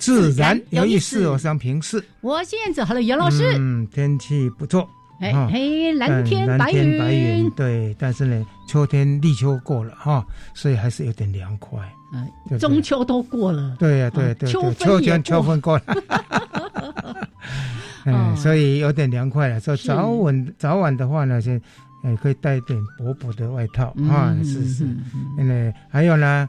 自然有意思。我是平视，我是燕子，好了，袁老师。嗯，天气不错，哎嘿，蓝天白云，白云对，但是呢，秋天立秋过了哈，所以还是有点凉快。嗯，中秋都过了，对呀，对对，秋分秋分过了，嗯，所以有点凉快了。说早晚早晚的话呢，先。哎，可以带一点薄薄的外套啊，是是，因为还有呢，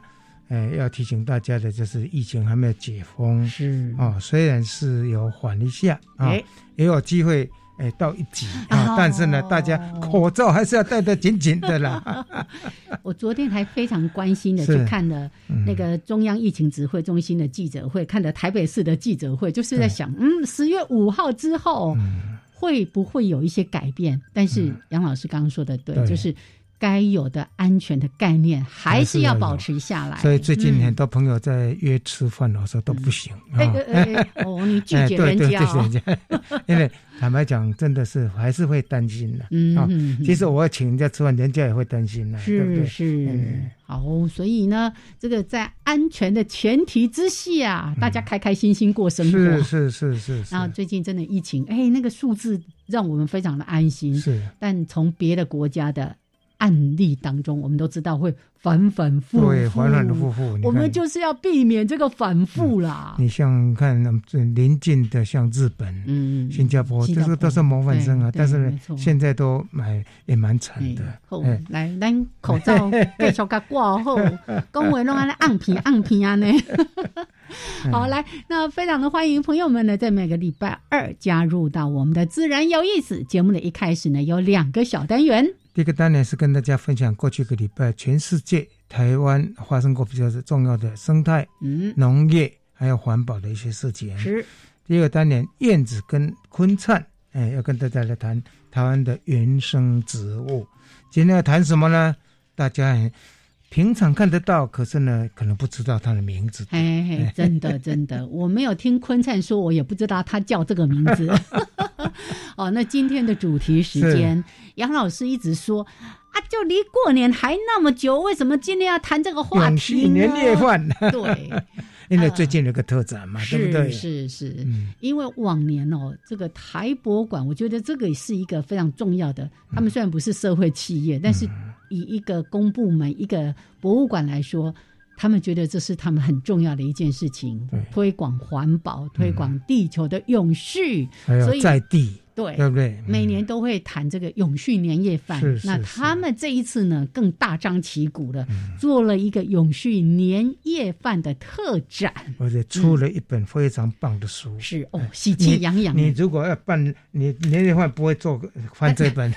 哎，要提醒大家的就是疫情还没有解封，是。哦，虽然是有缓一下啊，也有机会哎到一级啊，但是呢，大家口罩还是要戴得紧紧的啦。我昨天还非常关心的去看了那个中央疫情指挥中心的记者会，看了台北市的记者会，就是在想，嗯，十月五号之后。会不会有一些改变？但是杨老师刚刚说的对，就是该有的安全的概念还是要保持下来。所以最近很多朋友在约吃饭的时候都不行。哎哎哎！哦，你拒绝人家哦。因为坦白讲，真的是还是会担心的。嗯，其实我要请人家吃饭，人家也会担心的，对不对？是。好，所以呢，这个在安全的前提之下，大家开开心心过生活。是是是是。然后最近真的疫情，哎，那个数字让我们非常的安心。是。但从别的国家的。案例当中，我们都知道会反反复复，对，反反复复。我们就是要避免这个反复啦。你像看那最临近的，像日本、嗯，新加坡，这个都是模范生啊。但是呢，现在都买也蛮惨的。来，咱口罩继续给挂后，讲话拢安尼按片按片啊呢。好，来，那非常的欢迎朋友们呢，在每个礼拜二加入到我们的自然有意思节目的一开始呢，有两个小单元。第一个单元是跟大家分享过去一个礼拜全世界台湾发生过比较重要的生态、嗯、农业还有环保的一些事情。是。第二个单元燕子跟昆灿，哎，要跟大家来谈台湾的原生植物。今天要谈什么呢？大家平常看得到，可是呢，可能不知道他的名字。哎，真的 真的，我没有听坤灿说，我也不知道他叫这个名字。哦，那今天的主题时间，杨老师一直说啊，就离过年还那么久，为什么今天要谈这个话题呢？年夜饭，对，因为最近有个特展嘛，对不对？是是，因为往年哦，这个台博馆，我觉得这个也是一个非常重要的。他们虽然不是社会企业，但是以一个公部门、一个博物馆来说。他们觉得这是他们很重要的一件事情，推广环保，推广地球的永续，所以在地。对，对不对？每年都会谈这个永续年夜饭是。那他们这一次呢，更大张旗鼓的做了一个永续年夜饭的特展，而且出了一本非常棒的书。是哦，喜气洋洋。你如果要办你年夜饭，不会做 翻这本，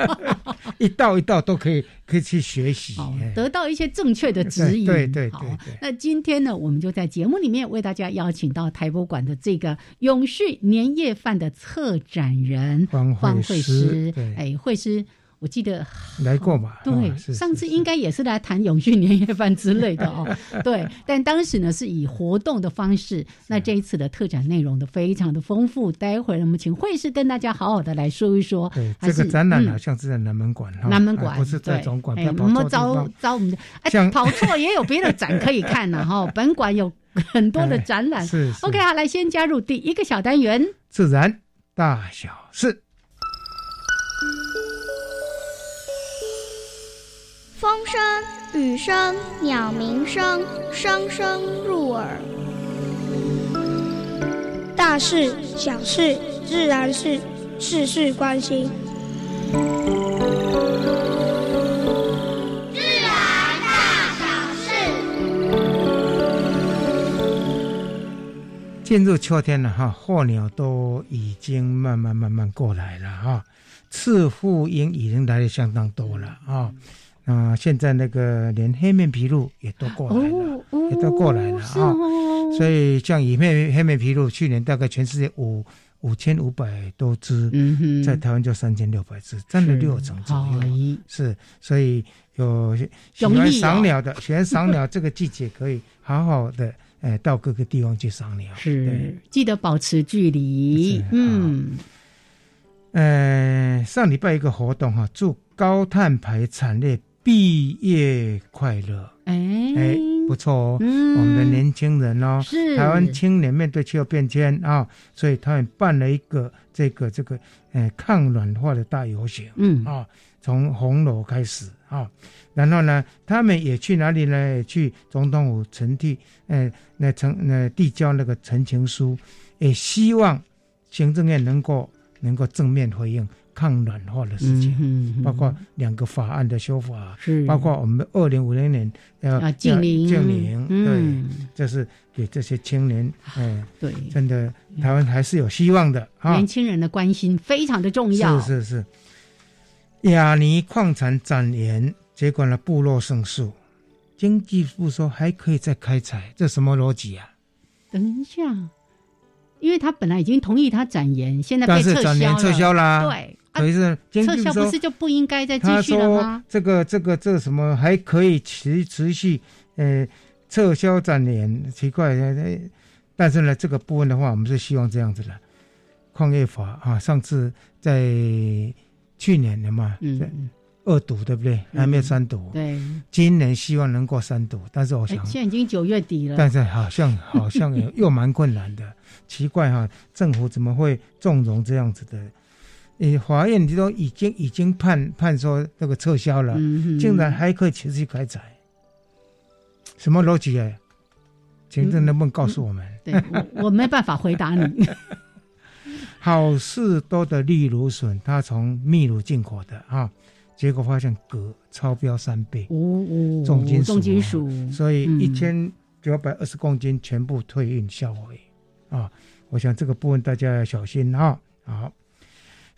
一道一道都可以可以去学习，得到一些正确的指引。对对对。那今天呢，我们就在节目里面为大家邀请到台博馆的这个永续年夜饭的策展。展人方会师，哎，会师，我记得来过嘛？对，上次应该也是来谈永续年夜饭之类的哦。对，但当时呢是以活动的方式。那这一次的特展内容的非常的丰富，待会儿我们请会师跟大家好好的来说一说。对，这个展览好像是在南门馆，南门馆不是在总馆。我们招招我们的，哎，跑错也有别的展可以看呢哈。本馆有很多的展览。是 OK，好，来先加入第一个小单元，自然。大小事，风声雨声、鸟鸣声，声声入耳。大事、小事、自然事，事事关心。自然大小事。进入秋天了哈，候鸟都已经慢慢慢慢过来了哈，赤腹鹰已经来的相当多了啊。啊，现在那个连黑面琵鹭也都过来了，也都过来了啊。所以像以面黑面琵鹭，去年大概全世界五五千五百多只，在台湾就三千六百只，占了六成左右。是，所以有喜欢赏鸟的，喜欢赏鸟，这个季节可以好好的，哎，到各个地方去赏鸟。是，记得保持距离。嗯。呃，上礼拜一个活动哈，祝高碳排产业。毕业快乐，哎。哎，不错哦，我们的年轻人哦，是。台湾青年面对气候变迁啊，所以他们办了一个这个这个，呃，抗暖化的大游行，嗯。啊，从红楼开始啊，然后呢，他们也去哪里呢？去总统府呈递，呃，那呈那递交那个陈情书，也希望行政院能够能够正面回应。抗暖化的事情，包括两个法案的修法，是。包括我们二零五零年要禁零，禁零，对，这是给这些青年，哎，对，真的台湾还是有希望的啊！年轻人的关心非常的重要，是是是。亚尼矿产展延，结果呢部落胜诉，经济部说还可以再开采，这什么逻辑啊？等一下，因为他本来已经同意他展延，现在被撤销了，对。所以是撤销不是就不应该再继续了吗？这个这个这什么还可以持持续？呃，撤销展联奇怪，但是呢，这个部分的话，我们是希望这样子的。矿业法啊，上次在去年的嘛，嗯，二读对不对？还没有三读。对，今年希望能够三读，但是我想现在已经九月底了，但是好像好像 又蛮困难的，奇怪哈，政府怎么会纵容这样子的？你法院你都已经已经判判说这个撤销了，竟然还可以持续开采，什么逻辑啊？请政能不能告诉我们？对，我我没办法回答你。好事多的利芦笋，它从秘鲁进口的啊，结果发现镉超标三倍，重金属，重金属，所以一千九百二十公斤全部退运销毁啊！我想这个部分大家要小心啊！好。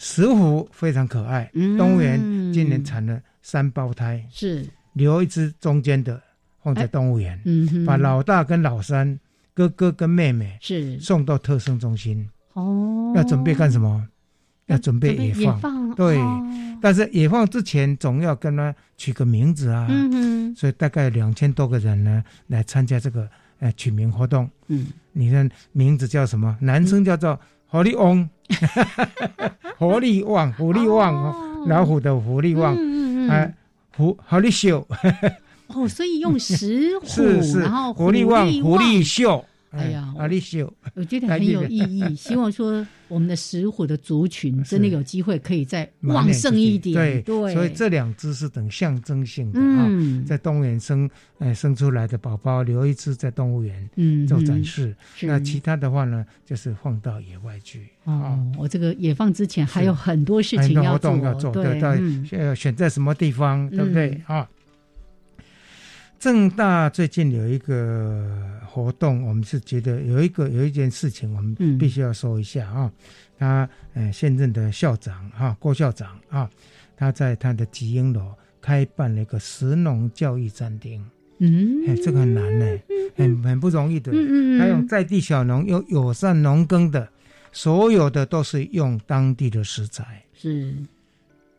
石虎非常可爱，动物园今年产了三胞胎，是。留一只中间的放在动物园，把老大跟老三哥哥跟妹妹是。送到特生中心。哦，要准备干什么？要准备野放，对，但是野放之前总要跟他取个名字啊，所以大概两千多个人呢来参加这个呃取名活动，嗯，你看名字叫什么？男生叫做。活力旺，活力旺，狐狸旺，哦。老虎的狐狸旺，哎，狐狐狸秀，哦，所以用石虎，然后狐狸旺，狐狸秀。哎呀，阿丽秀，我觉得很有意义。希望说我们的石虎的族群 真的有机会可以再旺盛一点。对对，所以这两只是等象征性的啊，在动物园生哎生出来的宝宝留一只在动物园嗯做展示。那其他的话呢，就是放到野外去。哦，我这个野放之前还有很多事情要做，要做对对，选在什么地方，对不对啊？正大最近有一个活动，我们是觉得有一个有一件事情，我们必须要说一下啊。他呃现任的校长哈郭校长啊，他在他的集英楼开办了一个石农教育餐厅。嗯，哎，这个很难呢，很很不容易的。嗯嗯还有在地小农有友善农耕的，所有的都是用当地的食材。是，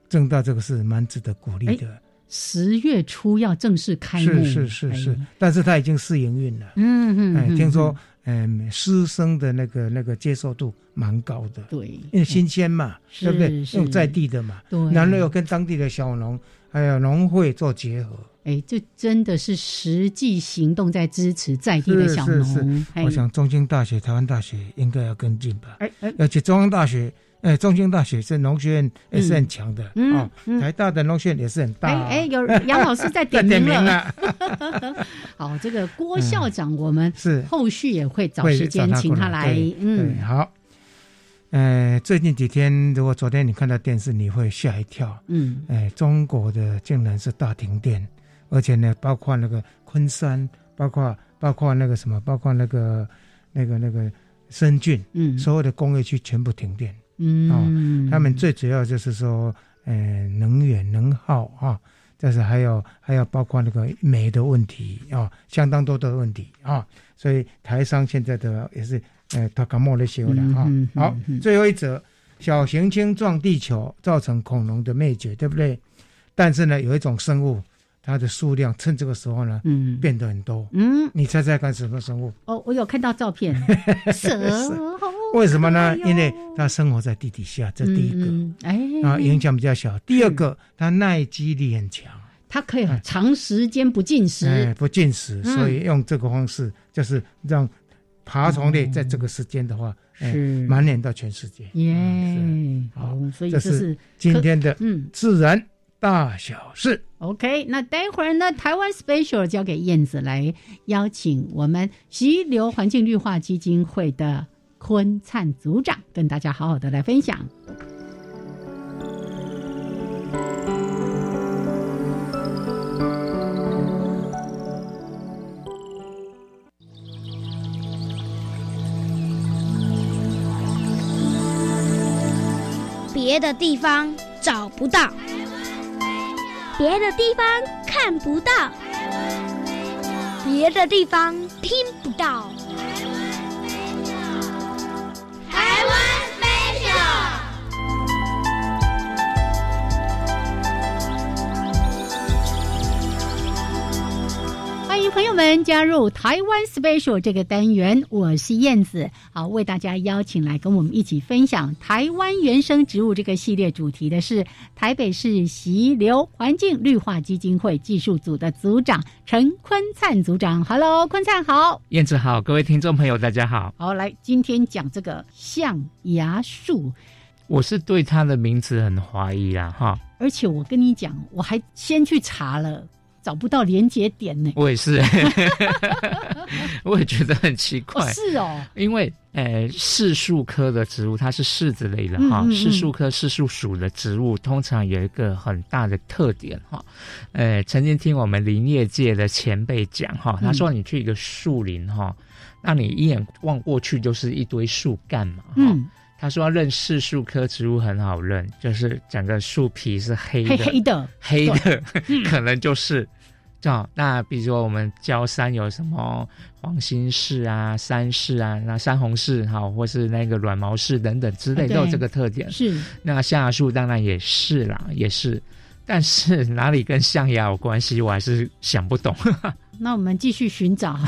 正大这个是蛮值得鼓励的。十月初要正式开幕，是是是是，但是他已经试营运了。嗯嗯，听说嗯，师生的那个那个接受度蛮高的。对，因为新鲜嘛，对不对？用在地的嘛，对，然后又跟当地的小农还有农会做结合。哎，这真的是实际行动在支持在地的小农。我想中京大学、台湾大学应该要跟进吧。哎哎，而且中央大学。哎，中兴大学是农学院也是很强的啊，台大的农学院也是很大。哎哎，有杨老师在点名了。好，这个郭校长，我们是后续也会找时间请他来。嗯，好。呃，最近几天，如果昨天你看到电视，你会吓一跳。嗯，哎，中国的竟然是大停电，而且呢，包括那个昆山，包括包括那个什么，包括那个那个那个深圳，嗯，所有的工业区全部停电。嗯，他们最主要就是说，呃，能源能耗啊，但是还有还有包括那个煤的问题啊，相当多的问题啊，所以台商现在的也是，呃，他感冒了修了啊。好，最后一则，小行星撞地球造成恐龙的灭绝，对不对？但是呢，有一种生物，它的数量趁这个时候呢，嗯，变得很多。嗯，你猜猜看什么生物？哦，我有看到照片，蛇。为什么呢？因为它生活在地底下，这第一个，哎，啊，影响比较小。第二个，它耐饥力很强，它可以长时间不进食，不进食，所以用这个方式，就是让爬虫类在这个时间的话，是。蔓延到全世界。耶，好，所以这是今天的嗯。自然大小事。OK，那待会儿呢，台湾 Special 交给燕子来邀请我们溪流环境绿化基金会的。坤灿组长跟大家好好的来分享。别的地方找不到，别的地方看不到，别的地方听不到。台湾欢迎朋友们加入台湾 special 这个单元，我是燕子，好为大家邀请来跟我们一起分享台湾原生植物这个系列主题的是台北市溪流环境绿化基金会技术组的组长陈坤灿组长，Hello，坤灿好，燕子好，各位听众朋友大家好，好来今天讲这个象牙树，我是对它的名字很怀疑啦哈，而且我跟你讲，我还先去查了。找不到连接点呢，我也是，我也觉得很奇怪。是哦，因为呃，柿树科的植物它是柿子类的哈，柿树科柿树属的植物通常有一个很大的特点哈。呃，曾经听我们林业界的前辈讲哈，他说你去一个树林哈，那你一眼望过去就是一堆树干嘛哈。他说认柿树科植物很好认，就是整个树皮是黑的，黑的，黑的，可能就是。叫那比如说我们焦山有什么黄心柿啊、山柿啊、那山红柿哈，或是那个软毛柿等等之类都有这个特点。是那象牙树当然也是啦，也是，但是哪里跟象牙有关系，我还是想不懂。那我们继续寻找。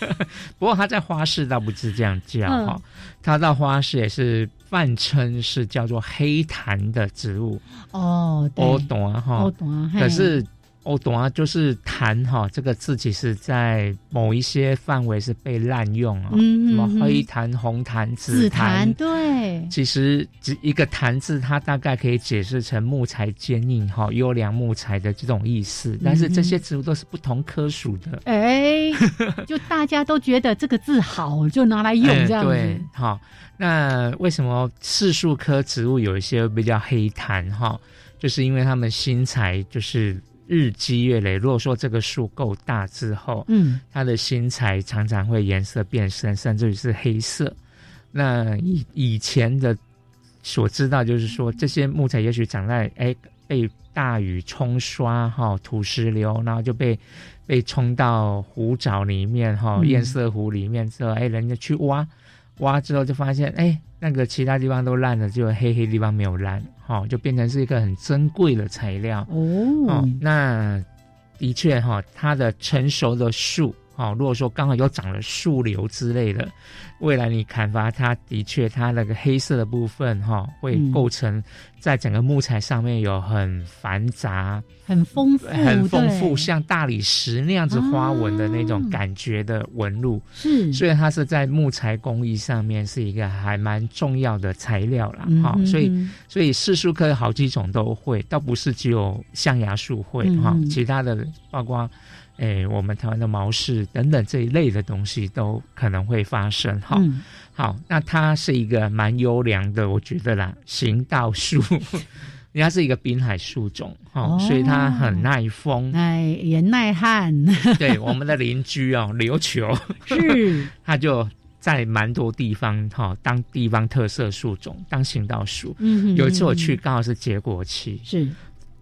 不过它在花市倒不是这样叫哈，它到花市也是泛称是叫做黑檀的植物。哦，我懂啊哈，我懂啊，可是。我懂啊，就是檀哈这个字，其实在某一些范围是被滥用啊，什么黑檀、红檀、紫檀，对，其实只一个檀字，它大概可以解释成木材坚硬哈、优良木材的这种意思。但是这些植物都是不同科属的，哎，就 大家都觉得这个字好，就拿来用这样子。好，那为什么柿树科植物有一些比较黑檀哈？就是因为它们新材就是。日积月累，如果说这个树够大之后，嗯，它的新材常常会颜色变深，甚至于是黑色。那以以前的所知道，就是说这些木材也许长在哎被大雨冲刷哈，土石流，然后就被被冲到湖沼里面哈，堰塞湖里面之后，哎，人家去挖挖之后就发现哎。那个其他地方都烂了，就黑黑地方没有烂，哈，就变成是一个很珍贵的材料哦。那的确哈，它的成熟的树哦，如果说刚好又长了树瘤之类的，未来你砍伐它的确它那个黑色的部分哈，会构成在整个木材上面有很繁杂、很丰富、很丰富像大理石那样子花纹的那种感觉的纹路。是，所以它是在木材工艺上面是一个还蛮重要的材料啦。哈。所以所以四树科好几种都会，倒不是只有象牙树会哈，其他的包括。哎，我们台湾的毛柿等等这一类的东西都可能会发生哈。好，那它是一个蛮优良的，我觉得啦，行道树，它是一个滨海树种哈，所以它很耐风，耐也耐旱。对，我们的邻居哦，琉球是，它就在蛮多地方哈，当地方特色树种，当行道树。嗯，有一次我去刚好是结果期，是。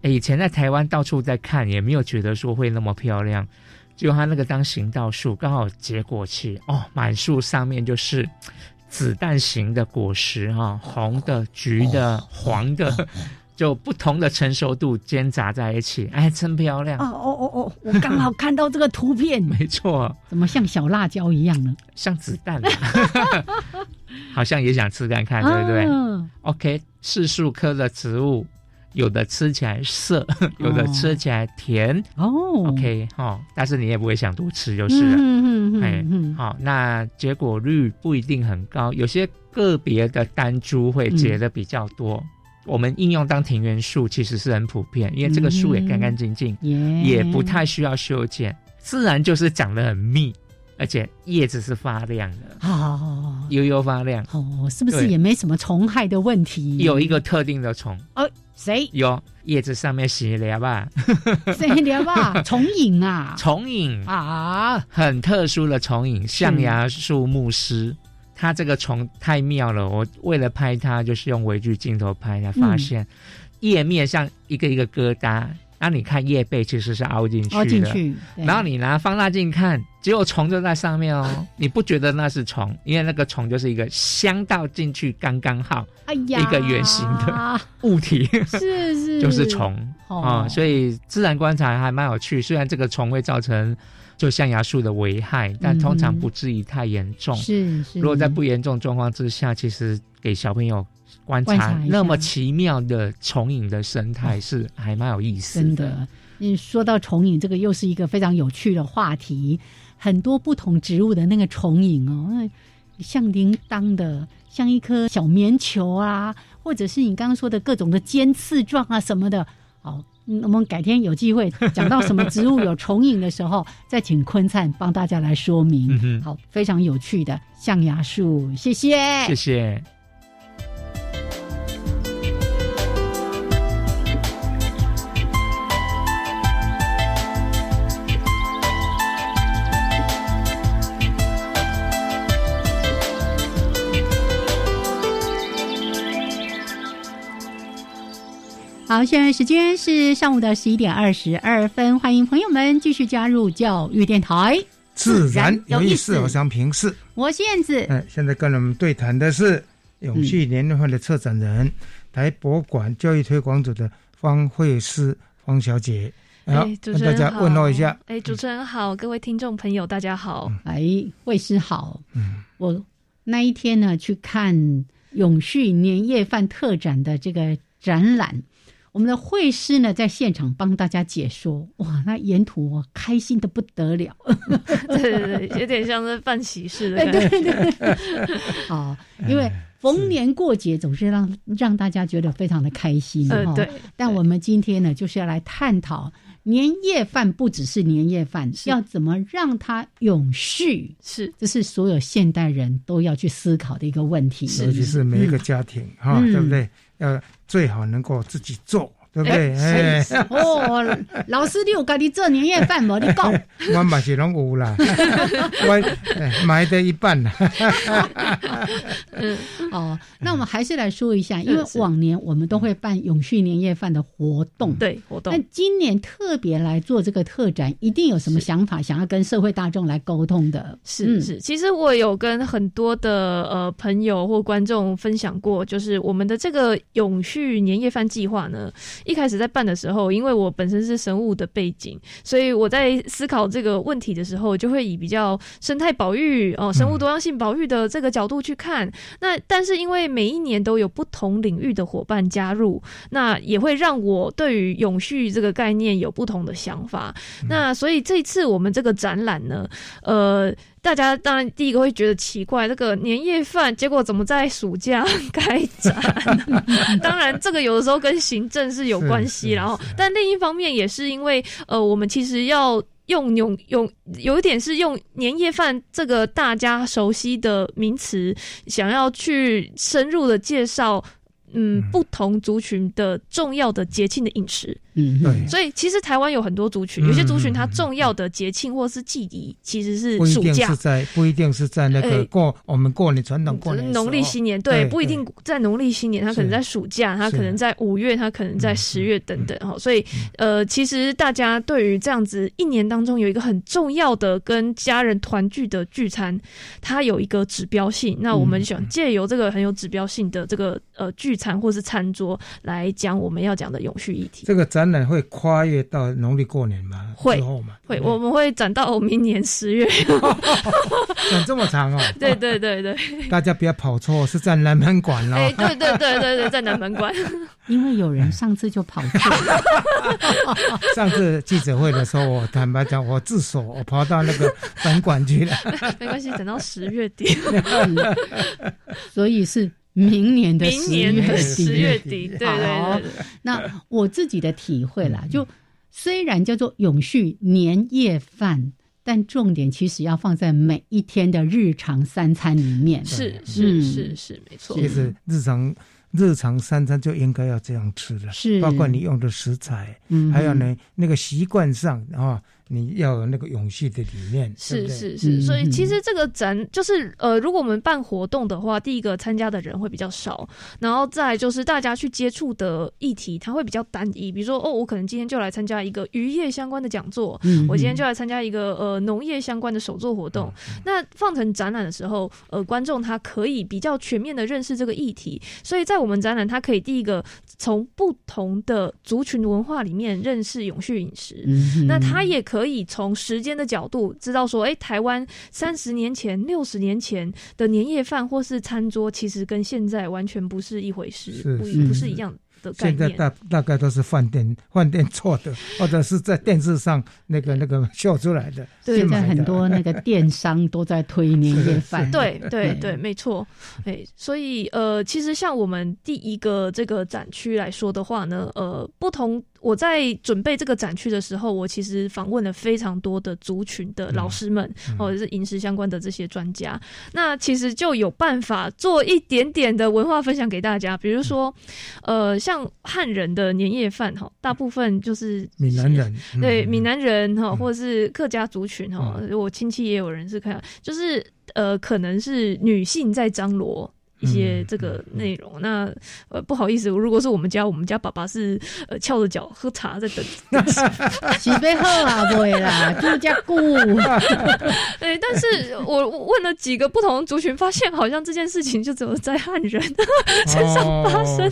以前在台湾到处在看，也没有觉得说会那么漂亮。就它那个当行道树，刚好结果期哦，满树上面就是子弹型的果实哈，红的、橘的、黄的，就不同的成熟度间杂在一起，哎，真漂亮。哦哦哦哦，我刚好看到这个图片，没错，怎么像小辣椒一样呢？像子弹，好像也想吃看看，对不对？OK，柿树科的植物。有的吃起来涩，有的吃起来甜哦。OK 哈，但是你也不会想多吃就是了。嗯嗯嗯。哎，好，那结果率不一定很高，有些个别的单株会结的比较多。我们应用当庭园树其实是很普遍，因为这个树也干干净净，也不太需要修剪，自然就是长得很密，而且叶子是发亮的，哦，悠悠发亮。哦，是不是也没什么虫害的问题？有一个特定的虫哦。谁有叶子上面写了吧？谁了吧？重影啊！重影啊！很特殊的重影，象牙树木虱。它这个虫太妙了，我为了拍它，就是用微距镜头拍，才发现叶面像一个一个疙瘩。那你看叶背其实是凹进去的，凹进去。然后你拿放大镜看，只有虫就在上面哦，你不觉得那是虫？因为那个虫就是一个香到进去刚刚好，哎呀，一个圆形的物体，是是，就是虫啊。所以自然观察还蛮有趣，虽然这个虫会造成就象牙树的危害，但通常不至于太严重。是是，如果在不严重状况之下，其实给小朋友。观察那么奇妙的虫影的生态是还蛮有意思的。真的，你说到虫影，这个又是一个非常有趣的话题。很多不同植物的那个虫影哦，像铃铛的，像一颗小棉球啊，或者是你刚刚说的各种的尖刺状啊什么的。好，我们改天有机会讲到什么植物有虫影的时候，再请坤灿帮大家来说明。好，非常有趣的象牙树，谢谢，谢谢。好，现在时间是上午的十一点二十二分，欢迎朋友们继续加入教育电台，自然有意思，我想平视，我是燕子。哎，现在跟我们对谈的是永续年龄化的策展人，台博物馆教育推广组的方慧思方小姐。好，跟大家问候一下。哎，主持人好，各位听众朋友，大家好。哎，慧师好。嗯，我那一天呢去看永续年夜饭特展的这个展览。我们的会师呢，在现场帮大家解说，哇，那沿途我开心的不得了，对对对，有点像是办喜事的感觉。对对对，好，因为逢年过节总是让让大家觉得非常的开心哈。对。但我们今天呢，就是要来探讨年夜饭不只是年夜饭，要怎么让它永续？是，这是所有现代人都要去思考的一个问题，尤其是每一个家庭哈，对不对？要最好能够自己做，对不对？哎，哦，老师，你有家己做年夜饭吗？你讲，我嘛是拢有啦，我买的一半啦。嗯，哦，那我们还是来说一下，因为往年我们都会办永续年夜饭的活动，对活动。那今年特别来做这个特展，一定有什么想法，想要跟社会大众来沟通的？是是，其实我有跟很多的呃朋友或观众分享过，就是我们的这个永续年夜饭计划呢，一开始在办的时候，因为我本身是生物的背景，所以我在思考这个问题的时候，就会以比较生态保育哦，生物多样性保育的这个角度去看。那但是因为每一年都有不同领域的伙伴加入，那也会让我对于永续这个概念有不同的想法。那所以这次我们这个展览呢，呃。大家当然第一个会觉得奇怪，这个年夜饭结果怎么在暑假开展？当然，这个有的时候跟行政是有关系，然后，但另一方面也是因为，呃，我们其实要用用用，有一点是用年夜饭这个大家熟悉的名词，想要去深入的介绍，嗯，不同族群的重要的节庆的饮食。嗯，对，所以其实台湾有很多族群，有些族群它重要的节庆或是祭仪其实是暑假，是在不一定是在那个过我们过年传统过年农历新年，对，不一定在农历新年，它可能在暑假，它可能在五月，它可能在十月等等哈。所以呃，其实大家对于这样子一年当中有一个很重要的跟家人团聚的聚餐，它有一个指标性。那我们想借由这个很有指标性的这个呃聚餐或是餐桌来讲我们要讲的永续议题。这个展览。会跨越到农历过年吗？会嘛？会，我们会展到明年十月。展这么长哦？对对对对。大家不要跑错，是在南门馆哦。哎，对对对对对，在南门馆。因为有人上次就跑错了。上次记者会的时候，我坦白讲，我自首，我跑到那个本馆去了。没关系，等到十月底。所以是。明年的十月底，十月底，对对对。那我自己的体会啦，就虽然叫做永续年夜饭，但重点其实要放在每一天的日常三餐里面。是是是是，没错。其实日常日常三餐就应该要这样吃的，是包括你用的食材，嗯，还有呢那个习惯上啊。你要有那个永续的理念，是是是，所以其实这个展就是呃，如果我们办活动的话，第一个参加的人会比较少，然后再就是大家去接触的议题，它会比较单一。比如说哦，我可能今天就来参加一个渔业相关的讲座，我今天就来参加一个呃农业相关的手作活动。那放成展览的时候，呃，观众他可以比较全面的认识这个议题，所以在我们展览，他可以第一个从不同的族群文化里面认识永续饮食，那他也可。可以从时间的角度知道说，哎，台湾三十年前、六十年前的年夜饭或是餐桌，其实跟现在完全不是一回事，不不是一样。现在大大概都是饭店 饭店做的，或者是在电视上那个那个秀出来的。现在很多那个电商都在推年夜 饭。对对对，没错。哎，所以呃，其实像我们第一个这个展区来说的话呢，呃，不同。我在准备这个展区的时候，我其实访问了非常多的族群的老师们，或者是饮食相关的这些专家。那其实就有办法做一点点的文化分享给大家，比如说，呃，像。汉人的年夜饭哈，大部分就是闽南人，对闽南人哈，或者是客家族群哈，我亲戚也有人是看，就是呃，可能是女性在张罗。一些这个内容，那呃不好意思，如果是我们家，我们家爸爸是呃 翘着脚喝茶在等，洗杯喝啊，不会啦，住家顾。对，但是我问了几个不同族群，发现好像这件事情就只有在汉人身上发生。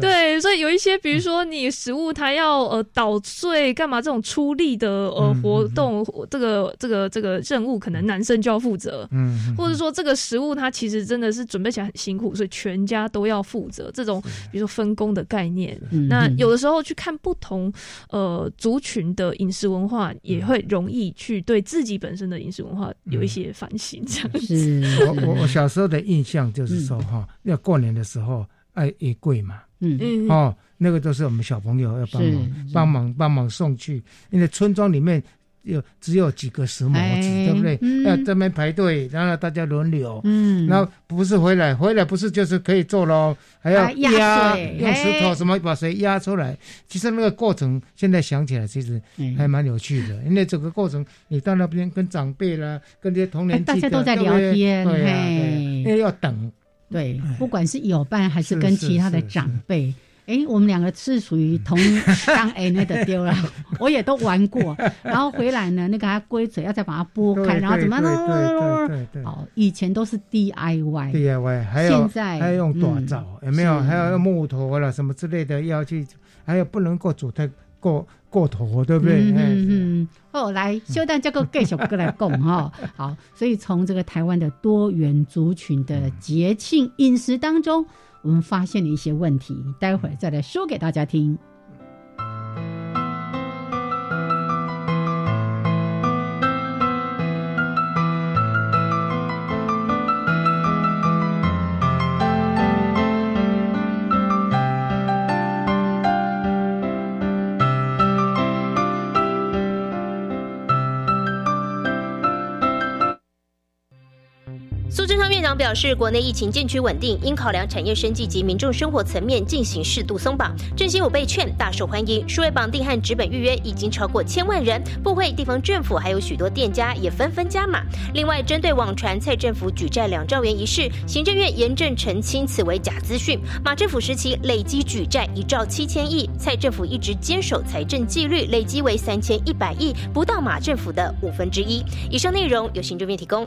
对，所以有一些，比如说你食物它要呃捣碎干嘛这种出力的呃活动，这个这个这个任务可能男生就要负责，嗯，或者说这个食物它其实真的是准备起来。辛苦，所以全家都要负责这种，比如说分工的概念。那有的时候去看不同呃族群的饮食文化，也会容易去对自己本身的饮食文化有一些反省。这样子，我我我小时候的印象就是说哈，要过年的时候爱也贵嘛，嗯。嗯，哦，那个都是我们小朋友要帮忙帮忙帮忙送去，因为村庄里面。有只有几个石磨子，对不对？要这边排队，然后大家轮流。嗯，然后不是回来，回来不是就是可以做喽？还要压，用石头什么把水压出来。其实那个过程，现在想起来其实还蛮有趣的。因为整个过程，你到那边跟长辈啦，跟这些同年纪的，大家都在聊天，对啊，因为要等。对，不管是友伴还是跟其他的长辈。哎，我们两个是属于同当 A 那的丢了，我也都玩过。然后回来呢，那个它规则要再把它拨开，然后怎么弄？对对对。哦，以前都是 DIY。DIY，还有现在还要用锻造，有没有？还要用木头了什么之类的要去，还有不能够煮太过过头，对不对？嗯嗯。后来修蛋这个继续过来讲哈。好，所以从这个台湾的多元族群的节庆饮食当中。我们发现了一些问题，待会儿再来说给大家听。表示国内疫情渐趋稳定，应考量产业升级及民众生活层面进行适度松绑。振兴五倍券大受欢迎，数位绑定和纸本预约已经超过千万人。部会、地方政府还有许多店家也纷纷加码。另外，针对网传蔡政府举债两兆元一事，行政院严正澄清此为假资讯。马政府时期累积举债一兆七千亿，蔡政府一直坚守财政纪律，累积为三千一百亿，不到马政府的五分之一。以上内容由行政院提供。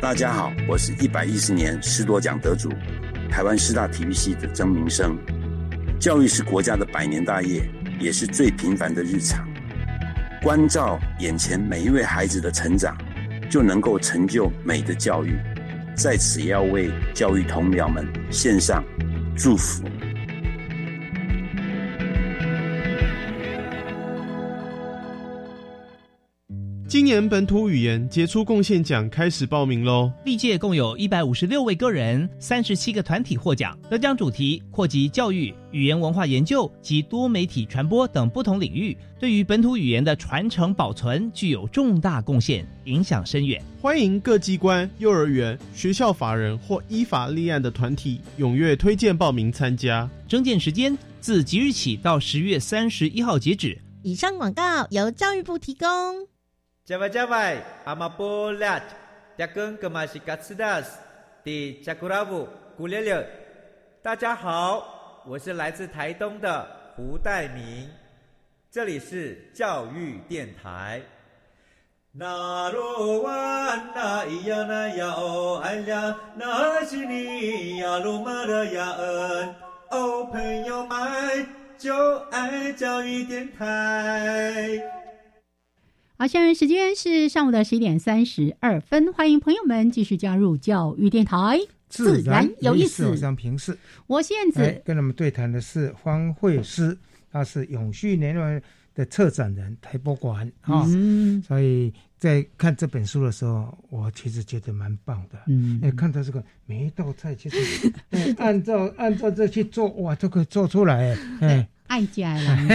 大家好，我是一百一十年师铎奖得主，台湾师大体育系的曾明生。教育是国家的百年大业，也是最平凡的日常。关照眼前每一位孩子的成长，就能够成就美的教育。在此，要为教育同僚们献上祝福。今年本土语言杰出贡献奖开始报名喽！历届共有一百五十六位个人、三十七个团体获奖，得奖主题扩及教育、语言文化研究及多媒体传播等不同领域，对于本土语言的传承保存具有重大贡献，影响深远。欢迎各机关、幼儿园、学校法人或依法立案的团体踊跃推荐报名参加。征件时间自即日起到十月三十一号截止。以上广告由教育部提供。加外加外，阿玛波拉，扎根格玛西卡斯达斯，的加古拉布古列列。大家好，我是来自台东的胡代明，这里是教育电台。那罗哇那咿呀那呀哦哎呀，那是你呀鲁玛的呀恩哦，朋友们就爱教育电台。好，现在时间是上午的十一点三十二分，欢迎朋友们继续加入教育电台，自然有意思。我现在跟他们对谈的是方慧师，他是永续年轮的策展人，台博馆啊。所以在看这本书的时候，我其实觉得蛮棒的。嗯，看到这个每一道菜，其实 按照按照这去做，哇，都可以做出来。哎，爱家人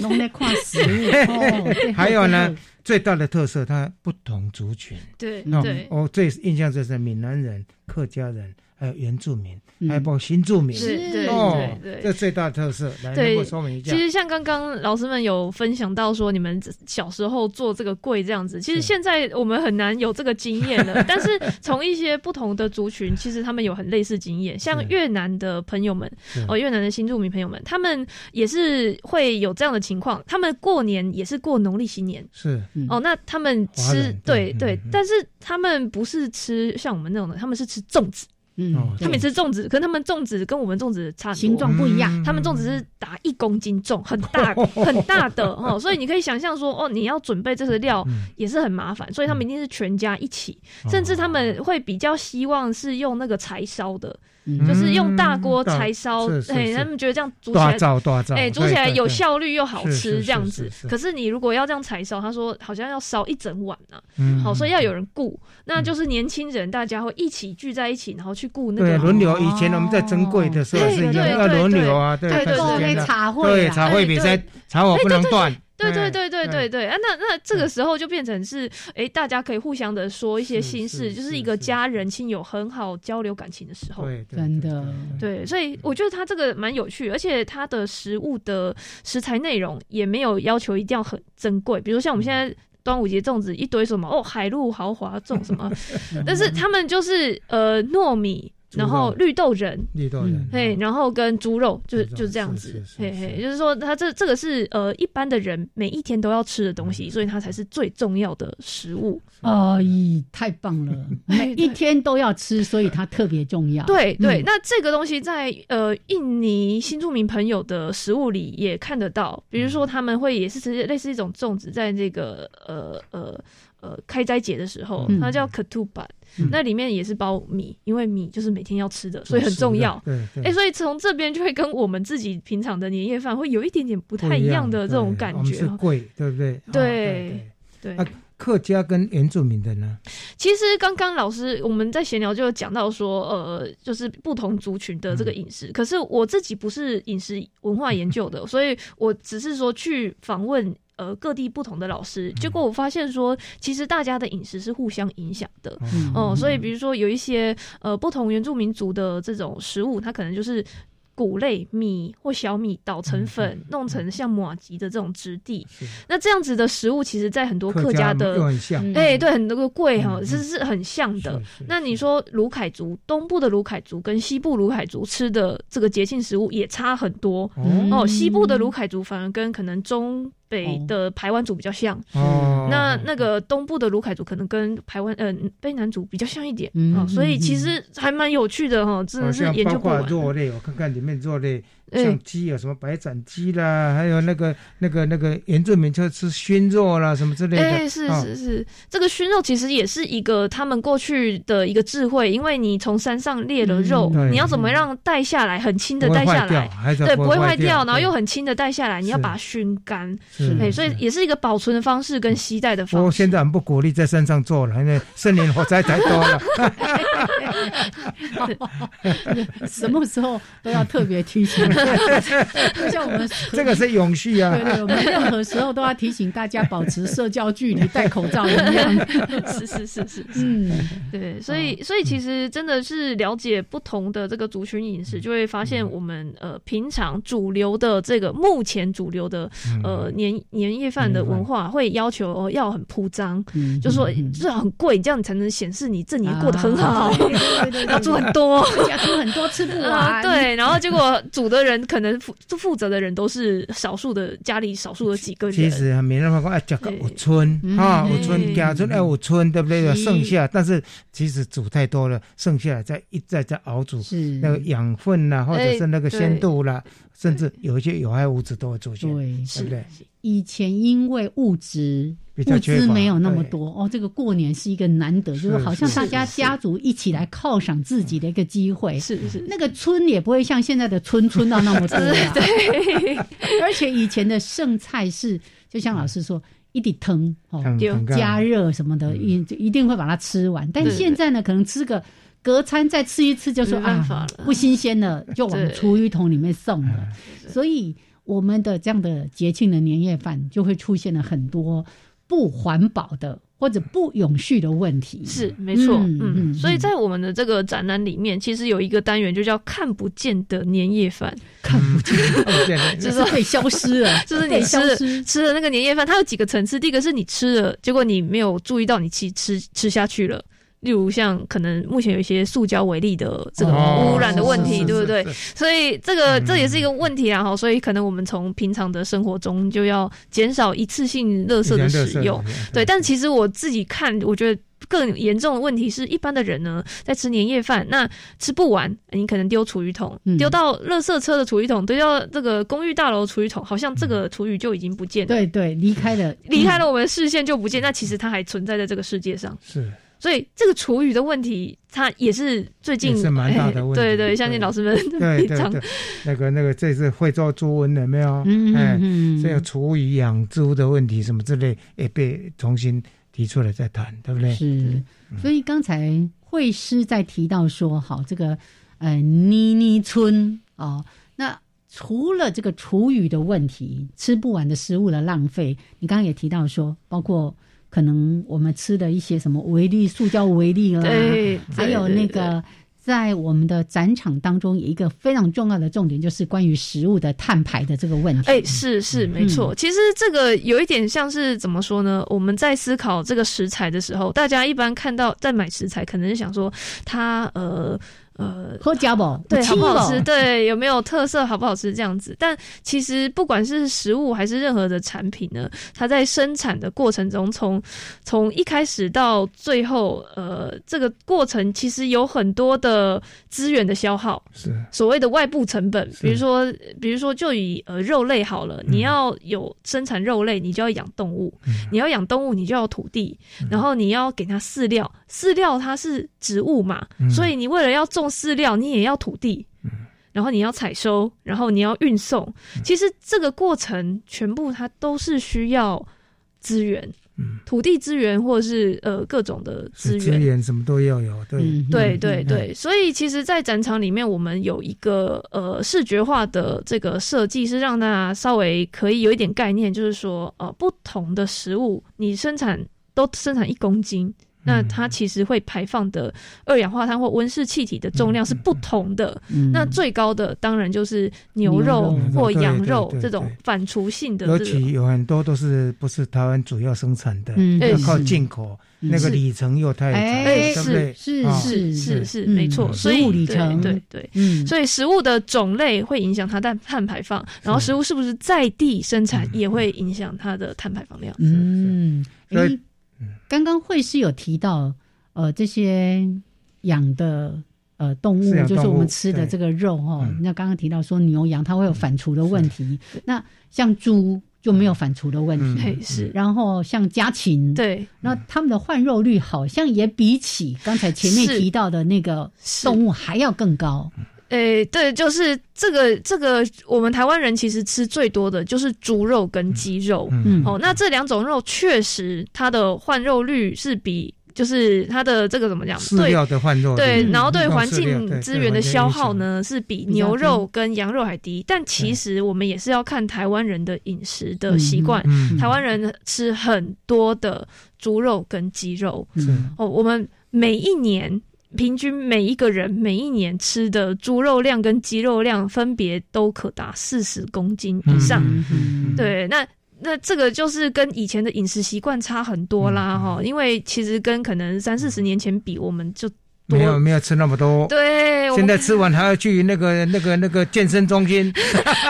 弄来看食物。还有呢。最大的特色，它不同族群。对那，我最印象就是闽南人、客家人。还有原住民，还有包括新住民，是，对对对，这最大特色。来，能够说明一下。其实像刚刚老师们有分享到说，你们小时候做这个柜这样子，其实现在我们很难有这个经验了。但是从一些不同的族群，其实他们有很类似经验。像越南的朋友们，哦，越南的新住民朋友们，他们也是会有这样的情况。他们过年也是过农历新年，是哦。那他们吃，对对，但是他们不是吃像我们那种的，他们是吃粽子。嗯，他们吃粽子，可是他们粽子跟我们粽子差形状不一样。他们粽子是打一公斤重，很大 很大的哦，所以你可以想象说，哦，你要准备这个料也是很麻烦，所以他们一定是全家一起，甚至他们会比较希望是用那个柴烧的。就是用大锅柴烧，哎，他们觉得这样煮起来，哎，煮起来有效率又好吃，这样子。可是你如果要这样柴烧，他说好像要烧一整晚呢，好，所以要有人顾，那就是年轻人，大家会一起聚在一起，然后去顾那个轮流。以前我们在珍贵的时候是要轮流啊，对对对，茶会，对茶会比赛，茶火不能断。对对对对对对啊！那那这个时候就变成是，哎，大家可以互相的说一些心事，就是一个家人亲友很好交流感情的时候。对，真的。对，所以我觉得他这个蛮有趣，而且他的食物的食材内容也没有要求一定要很珍贵，比如像我们现在。端午节粽子一堆什么哦，海陆豪华粽什么，但是他们就是呃糯米。然后绿豆仁，绿豆仁，嘿，然后跟猪肉，就就这样子，嘿嘿，就是说，它这这个是呃一般的人每一天都要吃的东西，所以它才是最重要的食物。哦，咦，太棒了，每一天都要吃，所以它特别重要。对对，那这个东西在呃印尼新住民朋友的食物里也看得到，比如说他们会也是吃类似一种粽子，在这个呃呃呃开斋节的时候，它叫那里面也是包米，因为米就是每天要吃的，所以很重要。对，哎，所以从这边就会跟我们自己平常的年夜饭会有一点点不太一样的这种感觉。是贵，对不对？对对。客家跟原住民的呢？其实刚刚老师我们在闲聊就讲到说，呃，就是不同族群的这个饮食。可是我自己不是饮食文化研究的，所以我只是说去访问。呃，各地不同的老师，结果我发现说，其实大家的饮食是互相影响的，哦，所以比如说有一些呃不同原住民族的这种食物，它可能就是。谷类米或小米捣成粉，弄成像马吉的这种质地。那这样子的食物，其实，在很多客家的，哎，对，很多个贵哈，是是很像的。那你说卢凯族东部的卢凯族跟西部卢凯族吃的这个节庆食物也差很多哦。西部的卢凯族反而跟可能中。北的排湾族比较像，那那个东部的卢凯族可能跟排湾呃卑南族比较像一点啊，所以其实还蛮有趣的哈，真的是研究不完。肉类，我看看里面肉类。像鸡有什么白斩鸡啦，还有那个那个那个原住民就吃熏肉啦，什么之类的。哎，是是是，这个熏肉其实也是一个他们过去的一个智慧，因为你从山上猎了肉，你要怎么让带下来很轻的带下来，对，不会坏掉，然后又很轻的带下来，你要把它熏干，哎，所以也是一个保存的方式跟携带的方式。我现在很不鼓励在山上做了，因为森林火灾太多了。什么时候都要特别提醒。像我们这个是永续啊！对对，我们任何时候都要提醒大家保持社交距离、戴口罩一样。是是是是，嗯，对，所以所以其实真的是了解不同的这个族群饮食，就会发现我们呃平常主流的这个目前主流的呃年年夜饭的文化，会要求要很铺张，就说就是很贵，这样才能显示你这年过得很好，要煮很多，要煮很多吃不完。对，然后结果煮的。人可能负负责的人都是少数的家里少数的几个人。其实没办法讲，哎，加个五村啊，五村加村哎，五村对不对？剩下，但是其实煮太多了，剩下再一再再熬煮，那个养分呐，或者是那个鲜度啦，甚至有一些有害物质都会出现，对不对？以前因为物质。物资没有那么多哦，这个过年是一个难得，就是好像大家家族一起来犒赏自己的一个机会。是是，那个村也不会像现在的村村到那么多。对，而且以前的剩菜是，就像老师说，一滴汤哦，加热什么的，一一定会把它吃完。但现在呢，可能吃个隔餐再吃一次，就说啊，不新鲜了，就往厨余桶里面送了。所以我们的这样的节庆的年夜饭就会出现了很多。不环保的或者不永续的问题是没错，嗯嗯，所以在我们的这个展览里面，其实有一个单元就叫“看不见的年夜饭”，看不见，就是可以消失了，就是你吃吃的那个年夜饭，它有几个层次。第一个是你吃了，结果你没有注意到你吃吃吃下去了。例如像可能目前有一些塑胶为例的这个污染的问题，对不对？所以这个这也是一个问题啊！哈，所以可能我们从平常的生活中就要减少一次性垃圾的使用。对，但其实我自己看，我觉得更严重的问题是一般的人呢，在吃年夜饭，那吃不完，你可能丢厨余桶，丢到垃圾车的厨余桶，丢到这个公寓大楼厨余桶，好像这个厨余就已经不见了。对对，离开了，离开了我们的视线就不见，那其实它还存在在这个世界上。是。所以这个厨余的问题，它也是最近是蛮大的 问题。对对，相信老师们对对对，那个那个这次会做猪瘟的没有？嗯嗯，这个厨余养猪的问题什么之类也被重新提出来再谈，对不对？是。所以刚才惠师在提到说，好这个呃妮妮村哦，那除了这个厨余的问题，吃不完的食物的浪费，你刚刚也提到说，包括。可能我们吃的一些什么维力塑胶维力啦，还有那个在我们的展场当中，有一个非常重要的重点，就是关于食物的碳排的这个问题。哎，是是没错。其实这个有一点像是怎么说呢？我们在思考这个食材的时候，大家一般看到在买食材，可能是想说它呃。呃，喝家宝对好不好吃？对有没有特色？好不好吃？这样子，但其实不管是食物还是任何的产品呢，它在生产的过程中，从从一开始到最后，呃，这个过程其实有很多的资源的消耗，是所谓的外部成本。比如说，比如说，就以呃肉类好了，你要有生产肉类，你就要养动物，你要养动物，你就要土地，然后你要给它饲料，饲料它是植物嘛，所以你为了要种。饲料你也要土地，然后你要采收，然后你要运送。其实这个过程全部它都是需要资源，土地资源或者是呃各种的资源，资源什么都要有。对对对对，所以其实，在展场里面，我们有一个呃视觉化的这个设计，是让大家稍微可以有一点概念，就是说呃不同的食物，你生产都生产一公斤。那它其实会排放的二氧化碳或温室气体的重量是不同的。那最高的当然就是牛肉或羊肉这种反刍性的。尤其有很多都是不是台湾主要生产的，要靠进口，那个里程又太长，是是是是是没错。所以里程对对，所以食物的种类会影响它的碳排放，然后食物是不是在地生产也会影响它的碳排放量。嗯，所以。刚刚会师有提到，呃，这些养的呃动物，就是我们吃的这个肉哈。那刚刚提到说牛羊它会有反刍的问题，那像猪就没有反刍的问题，是。然后像家禽，对，那他们的换肉率好像也比起刚才前面提到的那个动物还要更高。诶，对，就是这个这个，我们台湾人其实吃最多的就是猪肉跟鸡肉。嗯，哦，那这两种肉确实它的换肉率是比，就是它的这个怎么讲？饲料的换肉对，然后对环境资源的消耗呢是比牛肉跟羊肉还低。但其实我们也是要看台湾人的饮食的习惯，台湾人吃很多的猪肉跟鸡肉。哦，我们每一年。平均每一个人每一年吃的猪肉量跟鸡肉量分别都可达四十公斤以上，对，那那这个就是跟以前的饮食习惯差很多啦，哈，因为其实跟可能三四十年前比，我们就。没有没有吃那么多，对，现在吃完还要去那个那个那个健身中心，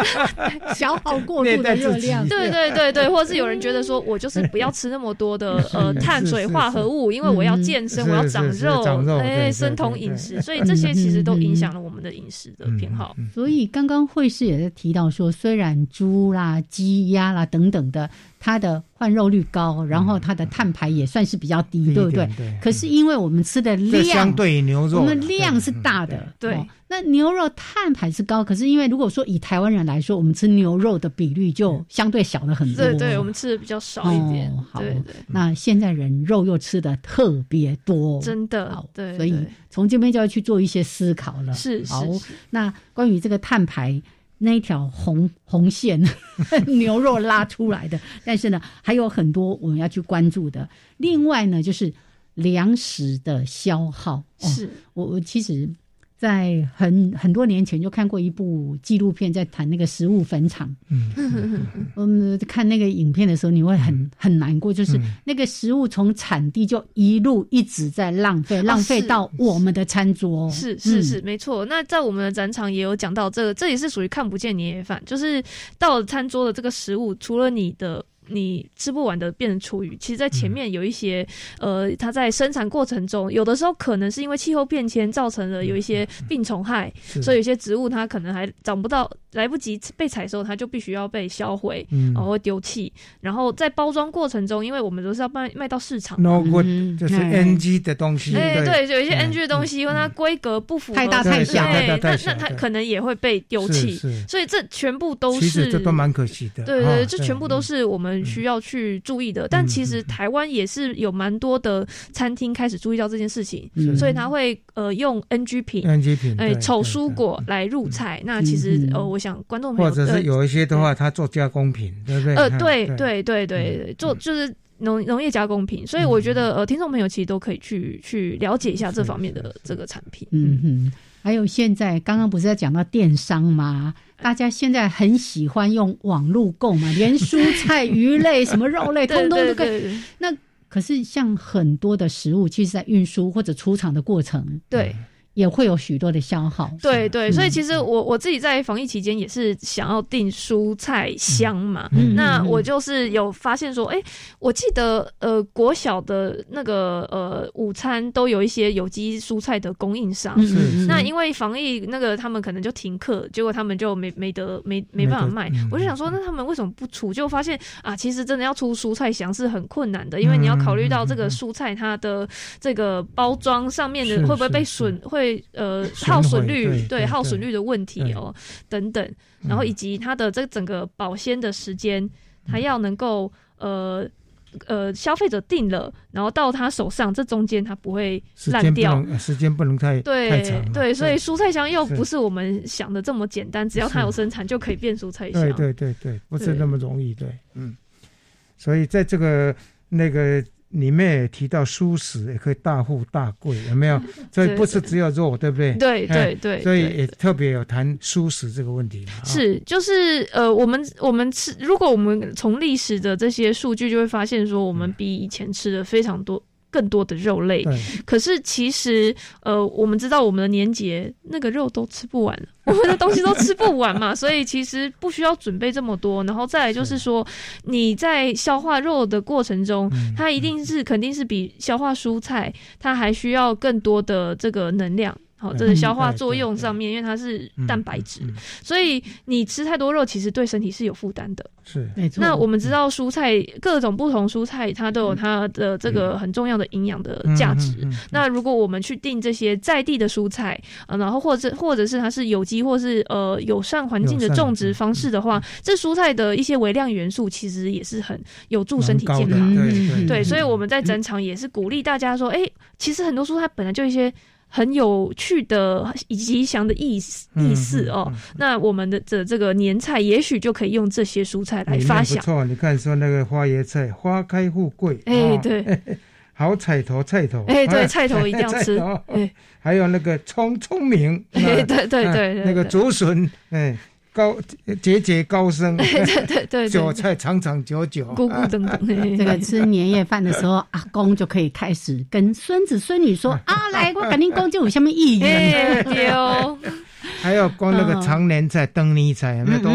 消耗过度的热量，对对对对，或者是有人觉得说我就是不要吃那么多的 呃碳水化合物，因为我要健身，我要长肉，哎，生酮饮食，所以这些其实都影响了我们的饮食的偏好。所以刚刚惠师也在提到说，虽然猪啦、鸡鸭啦等等的。它的换肉率高，然后它的碳排也算是比较低，对不对？可是因为我们吃的量相对牛肉，我们量是大的，对。那牛肉碳排是高，可是因为如果说以台湾人来说，我们吃牛肉的比率就相对小了很多。对，对我们吃的比较少一点。好，那现在人肉又吃的特别多，真的。对，所以从这边就要去做一些思考了。是，好。那关于这个碳排。那一条红红线，牛肉拉出来的，但是呢，还有很多我们要去关注的。另外呢，就是粮食的消耗。是我我其实。在很很多年前就看过一部纪录片，在谈那个食物坟场。嗯，我们看那个影片的时候，你会很很难过，就是那个食物从产地就一路一直在浪费，浪费到我们的餐桌。是是是，没错。那在我们的展场也有讲到这个，这也是属于看不见年夜饭，就是到了餐桌的这个食物，除了你的。你吃不完的变成厨余，其实，在前面有一些，呃，它在生产过程中，有的时候可能是因为气候变迁造成了有一些病虫害，所以有些植物它可能还长不到，来不及被采收，它就必须要被销毁，然后丢弃。然后在包装过程中，因为我们都是要卖卖到市场，no good，就是 NG 的东西，哎，对，有一些 NG 的东西，因为它规格不符合，太大太小，那那它可能也会被丢弃，所以这全部都是，这都蛮可惜的，对对，这全部都是我们。需要去注意的，但其实台湾也是有蛮多的餐厅开始注意到这件事情，所以他会呃用 NG 品、NG 品哎丑蔬果来入菜。那其实呃，我想观众朋友或者是有一些的话，他做加工品，对。不对？呃，对对对对，做就是。农农业加工品，所以我觉得呃，听众朋友其实都可以去去了解一下这方面的这个产品。嗯哼，还有现在刚刚不是在讲到电商吗？大家现在很喜欢用网络购买，连蔬菜、鱼类、什么肉类，通通都可以。那可是像很多的食物，其实在运输或者出厂的过程，对。也会有许多的消耗，对对，所以其实我我自己在防疫期间也是想要订蔬菜箱嘛，那我就是有发现说，哎，我记得呃国小的那个呃午餐都有一些有机蔬菜的供应商，那因为防疫那个他们可能就停课，结果他们就没没得没没办法卖，我就想说，那他们为什么不出？就发现啊，其实真的要出蔬菜箱是很困难的，因为你要考虑到这个蔬菜它的这个包装上面的会不会被损会。对，呃，耗损率，对耗损率的问题哦，等等，然后以及它的这整个保鲜的时间，它要能够呃呃，消费者定了，然后到他手上，这中间它不会烂掉，时间不能太对长，对，所以蔬菜箱又不是我们想的这么简单，只要它有生产就可以变蔬菜箱，对对对对，不是那么容易，对，嗯，所以在这个那个。里面也提到素食也可以大富大贵，有没有？所以不是只有肉，对不对？对对对。所以也特别有谈素食这个问题。是，就是呃，我们我们吃，如果我们从历史的这些数据就会发现，说我们比以前吃的非常多。更多的肉类，可是其实，呃，我们知道我们的年节那个肉都吃不完，我们的东西都吃不完嘛，所以其实不需要准备这么多。然后再来就是说，你在消化肉的过程中，它一定是肯定是比消化蔬菜，它还需要更多的这个能量。好，这是消化作用上面，因为它是蛋白质，所以你吃太多肉，其实对身体是有负担的。是，没错。那我们知道蔬菜各种不同蔬菜，它都有它的这个很重要的营养的价值。那如果我们去定这些在地的蔬菜，呃，然后或者或者是它是有机或是呃友善环境的种植方式的话，这蔬菜的一些微量元素其实也是很有助身体健康。对，所以我们在整场也是鼓励大家说，哎，其实很多蔬菜本来就一些。很有趣的吉祥的意思意思哦，那我们的这这个年菜也许就可以用这些蔬菜来发想。不错，你看说那个花椰菜，花开富贵，哎对，好彩头菜头，哎对，菜头一定要吃，哎，还有那个聪聪明，对对对对，那个竹笋，哎。高节节高升，对对对，韭菜长长久久，咕咕噔噔。这个吃年夜饭的时候，阿公就可以开始跟孙子孙女说：“啊，来，我赶紧讲就有什么意义？”对哦。还有光那个常年菜、灯泥菜，那都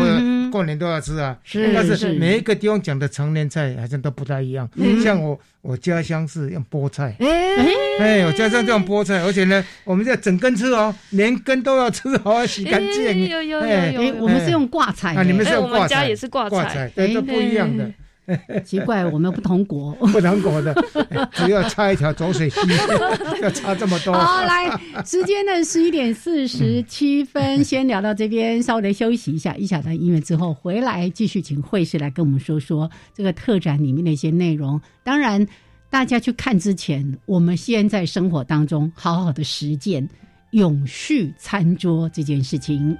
过年都要吃啊。是，但是每一个地方讲的常年菜好像都不太一样。像我，我家乡是用菠菜。哎哎，我家乡这种菠菜，而且呢，我们要整根吃哦，连根都要吃好，洗干净。有有有有，我们是用挂菜。啊，你们是用挂菜？我们家也是挂菜，对，都不一样的。奇怪，我们不同国，不同国的，只要差一条走水溪，要差这么多。好，来，时间呢十一点四十七分，先聊到这边，稍微休息一下，一小段音乐之后回来继续，请会师来跟我们说说这个特展里面的一些内容。当然，大家去看之前，我们先在生活当中好好的实践永续餐桌这件事情。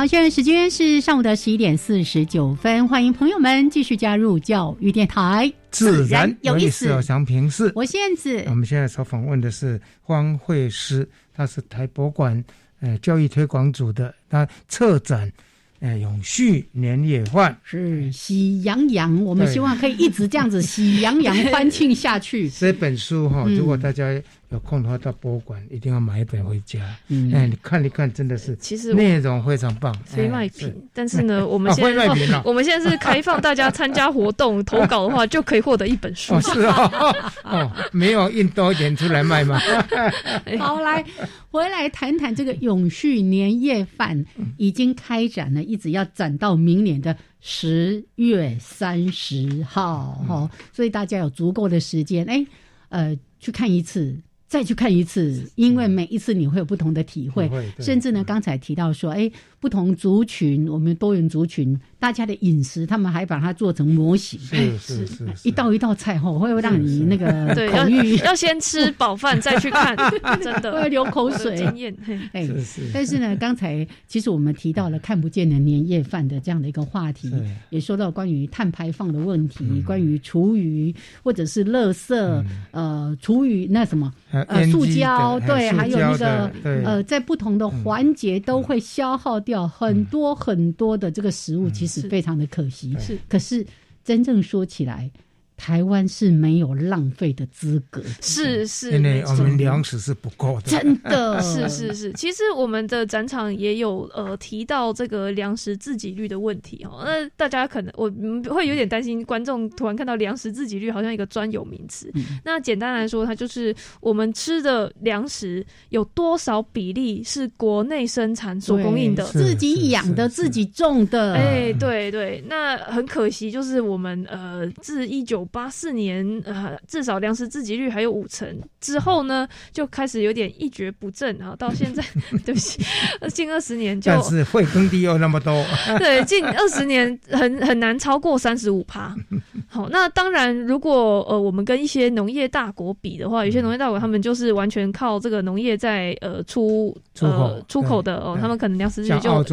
好，现在时间是上午的十一点四十九分，欢迎朋友们继续加入教育电台，自然有意思。我想平视，我现在我们现在所访问的是方慧师，他是台博馆呃教育推广组的，他策展。哎，永续年夜饭是喜洋洋，我们希望可以一直这样子喜洋洋欢庆下去。这本书哈，如果大家。有空的话到博物馆一定要买一本回家，嗯哎，你看一看，真的是，其实内容非常棒，非卖品。但是呢，我们 现在 我们现在是开放大家参加活动投稿的话，就可以获得一本书。是啊，哦，没有印多一点出来卖吗？好，来回来谈谈这个永续年夜饭已经开展了，一直要展到明年的十月三十号哈，所以大家有足够的时间，哎，呃，去看一次。再去看一次，因为每一次你会有不同的体会，甚至呢，刚才提到说，哎，不同族群，我们多元族群。大家的饮食，他们还把它做成模型，是是是，一道一道菜后会让你那个 对口欲要先吃饱饭再去看，真的。会流口水。经验，哎，但是呢，刚才其实我们提到了看不见的年夜饭的这样的一个话题，也说到关于碳排放的问题，关于厨余或者是垃圾，呃，厨余那什么呃，塑胶对，还有那个呃，在不同的环节都会消耗掉很多很多的这个食物，其实。非常的可惜，是可是真正说起来。台湾是没有浪费的资格，是是，因为我们粮食是不够的，真的 是是是。其实我们的展场也有呃提到这个粮食自给率的问题哦。那大家可能我会有点担心，观众突然看到粮食自给率好像一个专有名词。那简单来说，它就是我们吃的粮食有多少比例是国内生产所供应的，自己养的、自己种的。哎，对对。那很可惜，就是我们呃自一九八四年，呃，至少粮食自给率还有五成。之后呢，就开始有点一蹶不振啊。到现在，对不起，近二十年就，但是会耕地又那么多。对，近二十年很很难超过三十五趴。好，那当然，如果呃我们跟一些农业大国比的话，有些农业大国他们就是完全靠这个农业在呃出呃出口的哦，他们可能粮食率就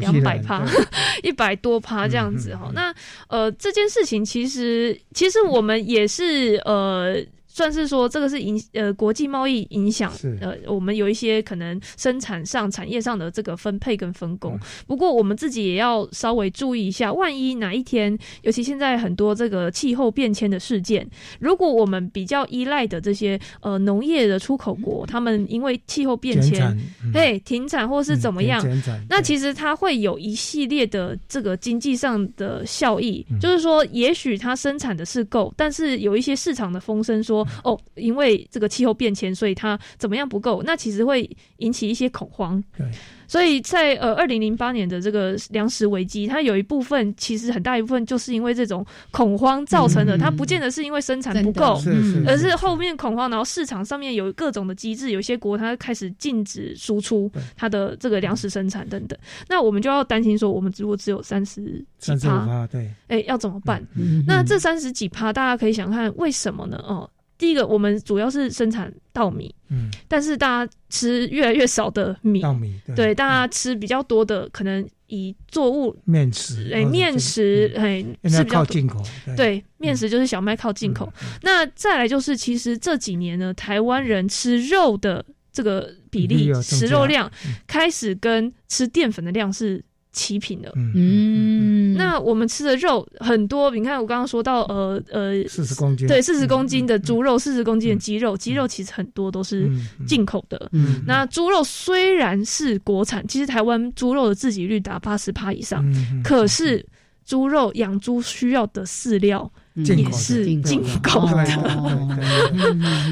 两百趴，一百多趴这样子哈。那呃这件事情其实其实。我们也是呃。算是说这个是影呃国际贸易影响呃我们有一些可能生产上产业上的这个分配跟分工，不过我们自己也要稍微注意一下，万一哪一天，尤其现在很多这个气候变迁的事件，如果我们比较依赖的这些呃农业的出口国，他们因为气候变迁，嘿停产或是怎么样，那其实它会有一系列的这个经济上的效益，就是说也许它生产的是够，但是有一些市场的风声说。哦，因为这个气候变迁，所以它怎么样不够？那其实会引起一些恐慌。对，所以在呃二零零八年的这个粮食危机，它有一部分其实很大一部分就是因为这种恐慌造成的。它不见得是因为生产不够，而是后面恐慌，然后市场上面有各种的机制，有些国它开始禁止输出它的这个粮食生产等等。那我们就要担心说，我们如果只有三十几趴，对，哎，要怎么办？那这三十几趴，大家可以想看为什么呢？哦。第一个，我们主要是生产稻米，嗯，但是大家吃越来越少的米，稻米对，大家吃比较多的，可能以作物面食，哎，面食，哎，是靠进口，对，面食就是小麦靠进口。那再来就是，其实这几年呢，台湾人吃肉的这个比例，食肉量开始跟吃淀粉的量是。齐品的，嗯，那我们吃的肉很多，你看我刚刚说到，呃呃，四十公斤，对，四十公斤的猪肉，四十公斤的鸡肉，鸡肉其实很多都是进口的。嗯，那猪肉虽然是国产，其实台湾猪肉的自给率达八十趴以上，可是猪肉养猪需要的饲料。也是进口的，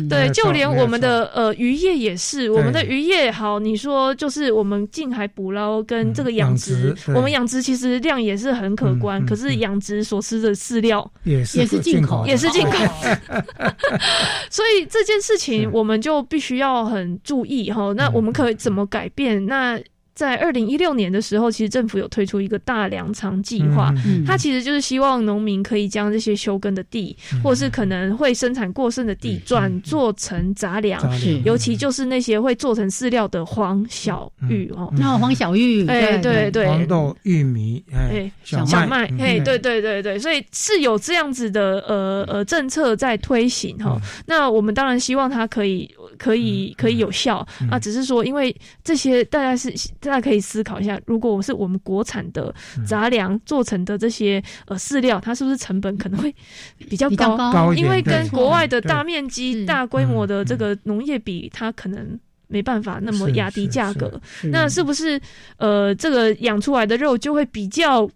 对，就连我们的呃渔业也是，我们的渔业好，你说就是我们近海捕捞跟这个养殖，我们养殖其实量也是很可观，可是养殖所吃的饲料也是进口，也是进口，所以这件事情我们就必须要很注意哈。那我们可以怎么改变？那在二零一六年的时候，其实政府有推出一个大粮仓计划，它其实就是希望农民可以将这些休耕的地，或者是可能会生产过剩的地，转做成杂粮，尤其就是那些会做成饲料的黄小玉哦，那黄小玉，哎，对对，黄豆、玉米，哎，小麦，哎，对对对对，所以是有这样子的呃呃政策在推行哈。那我们当然希望它可以可以可以有效啊，只是说因为这些大家是。大家可以思考一下，如果我是我们国产的杂粮做成的这些呃饲料，它是不是成本可能会 比较高？因为跟国外的大面积、大规模的这个农业比，它可能没办法那么压低价格。那是不是呃，这个养出来的肉就会比较？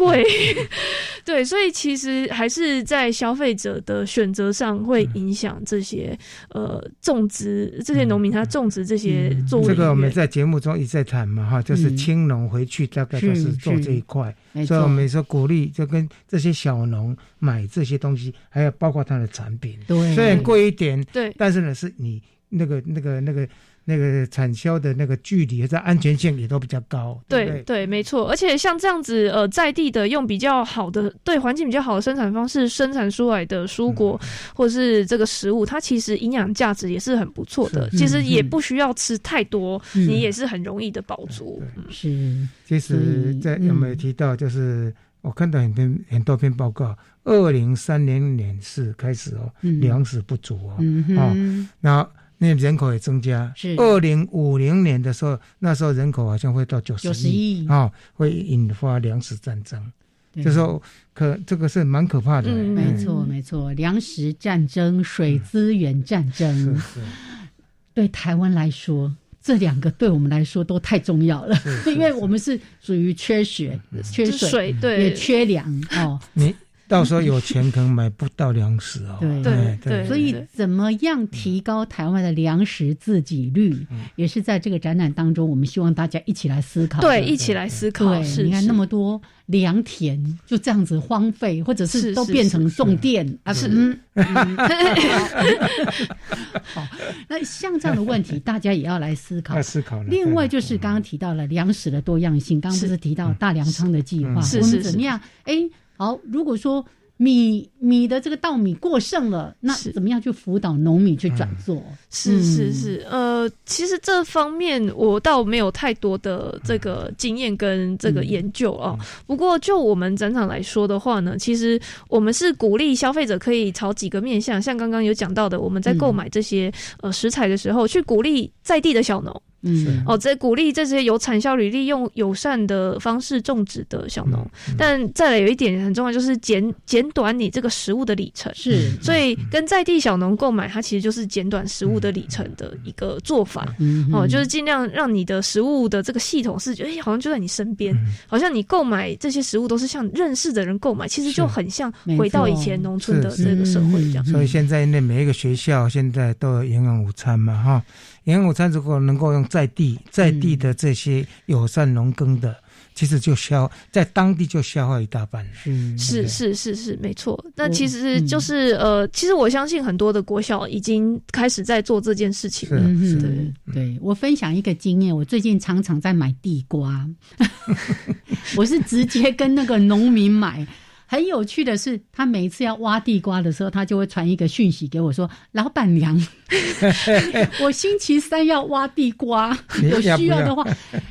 贵，对，所以其实还是在消费者的选择上会影响这些呃种植这些农民他种植这些作物。这个我们在节目中一再谈嘛哈，就是青农回去大概都是做这一块，所以我们说鼓励就跟这些小农买这些东西，还有包括它的产品，对，虽然贵一点，对，但是呢是你那个那个那个。那个产销的那个距离在安全性也都比较高，对对，没错。而且像这样子，呃，在地的用比较好的、对环境比较好的生产方式生产出来的蔬果或者是这个食物，它其实营养价值也是很不错的。其实也不需要吃太多，你也是很容易的饱足。是。其实，在有没有提到，就是我看到很多很多篇报告，二零三零年是开始哦，粮食不足哦，哦，那。那人口也增加，是。二零五零年的时候，那时候人口好像会到九十亿。啊，会引发粮食战争。就说可这个是蛮可怕的。嗯，没错没错，粮食战争、水资源战争，对台湾来说，这两个对我们来说都太重要了，因为我们是属于缺血、缺水，对，也缺粮哦。你。到时候有钱可能买不到粮食哦。对对对，所以怎么样提高台湾的粮食自给率，也是在这个展览当中，我们希望大家一起来思考。对，一起来思考。对，你看那么多良田就这样子荒废，或者是都变成种电啊？是。好，那像这样的问题，大家也要来思考。思考。另外就是刚刚提到了粮食的多样性，刚刚不是提到大粮仓的计划，是是怎么样？哎。好，如果说米米的这个稻米过剩了，那怎么样去辅导农民去转做？是是是，呃，其实这方面我倒没有太多的这个经验跟这个研究啊。不过就我们展场来说的话呢，其实我们是鼓励消费者可以朝几个面向，像刚刚有讲到的，我们在购买这些呃食材的时候，去鼓励在地的小农。嗯，哦，在鼓励这些有产销履历、用友善的方式种植的小农，但再来有一点很重要，就是减减短你这个食物的里程。是，所以跟在地小农购买，它其实就是减短食物的里程的一个做法。嗯哦，就是尽量让你的食物的这个系统是觉得，哎，好像就在你身边，好像你购买这些食物都是像认识的人购买，其实就很像回到以前农村的这个社会这样。所以现在那每一个学校现在都有营养午餐嘛，哈。营养午餐如果能够用在地在地的这些友善农耕的，其实就消在当地就消耗一大半了。是是是是没错。那其实就是呃，其实我相信很多的国小已经开始在做这件事情了。对对，我分享一个经验，我最近常常在买地瓜，我是直接跟那个农民买。很有趣的是，他每一次要挖地瓜的时候，他就会传一个讯息给我，说：“老板娘，我星期三要挖地瓜，有需要的话，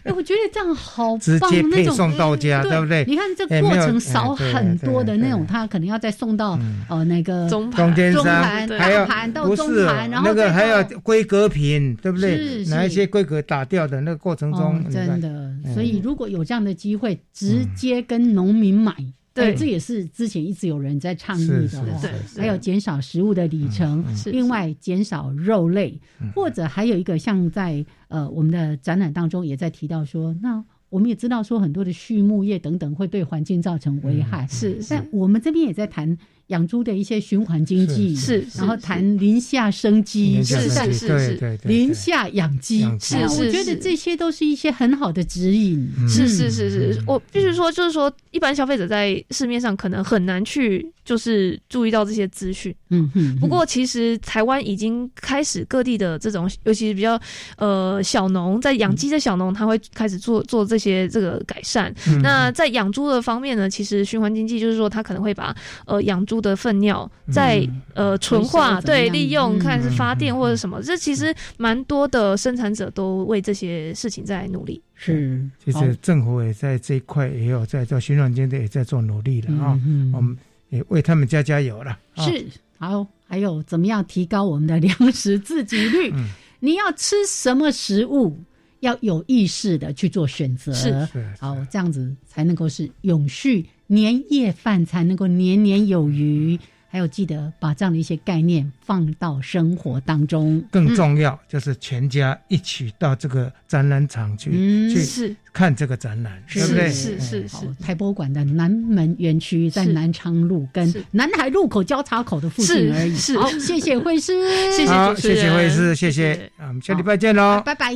哎，我觉得这样好棒，那种送到家，对不对？你看这过程少很多的那种，他可能要再送到呃那个中中间盘、大盘到中盘，然后那个还要规格品，对不对？哪一些规格打掉的那个过程中，真的。所以如果有这样的机会，直接跟农民买。对，这也是之前一直有人在倡议的哦。对，还有减少食物的里程，另外减少肉类，或者还有一个像在呃我们的展览当中也在提到说，那我们也知道说很多的畜牧业等等会对环境造成危害。是，但我们这边也在谈养猪的一些循环经济，是，然后谈林下生机，是是是是，林下养鸡，是我觉得这些都是一些很好的指引。是是是是，我必须说，就是说，一般消费者在市面上可能很难去就是注意到这些资讯。嗯嗯。不过，其实台湾已经开始各地的这种，尤其是比较呃小农在养鸡的小农，他会开始做做这些这个改善。那在养猪的方面呢，其实循环经济就是说，他可能会把呃养猪的粪尿再呃纯化，对，利用看是发电或者什么。这其实蛮多的生产者都为这些事情在努力。是，其实政府也在这一块也有在做循环经济，也在做努力了啊。我们也为他们加加油了。是，好，还有怎么样提高我们的粮食自给率？你要吃什么食物？要有意识的去做选择，是好，这样子才能够是永续年夜饭，才能够年年有余。还有记得把这样的一些概念放到生活当中。更重要就是全家一起到这个展览场去去看这个展览，对不对？是是是。台博物馆的南门园区在南昌路跟南海路口交叉口的附近而已。是，好，谢谢惠师，谢谢主持人，谢谢会师，谢谢。啊，我们下礼拜见喽，拜拜。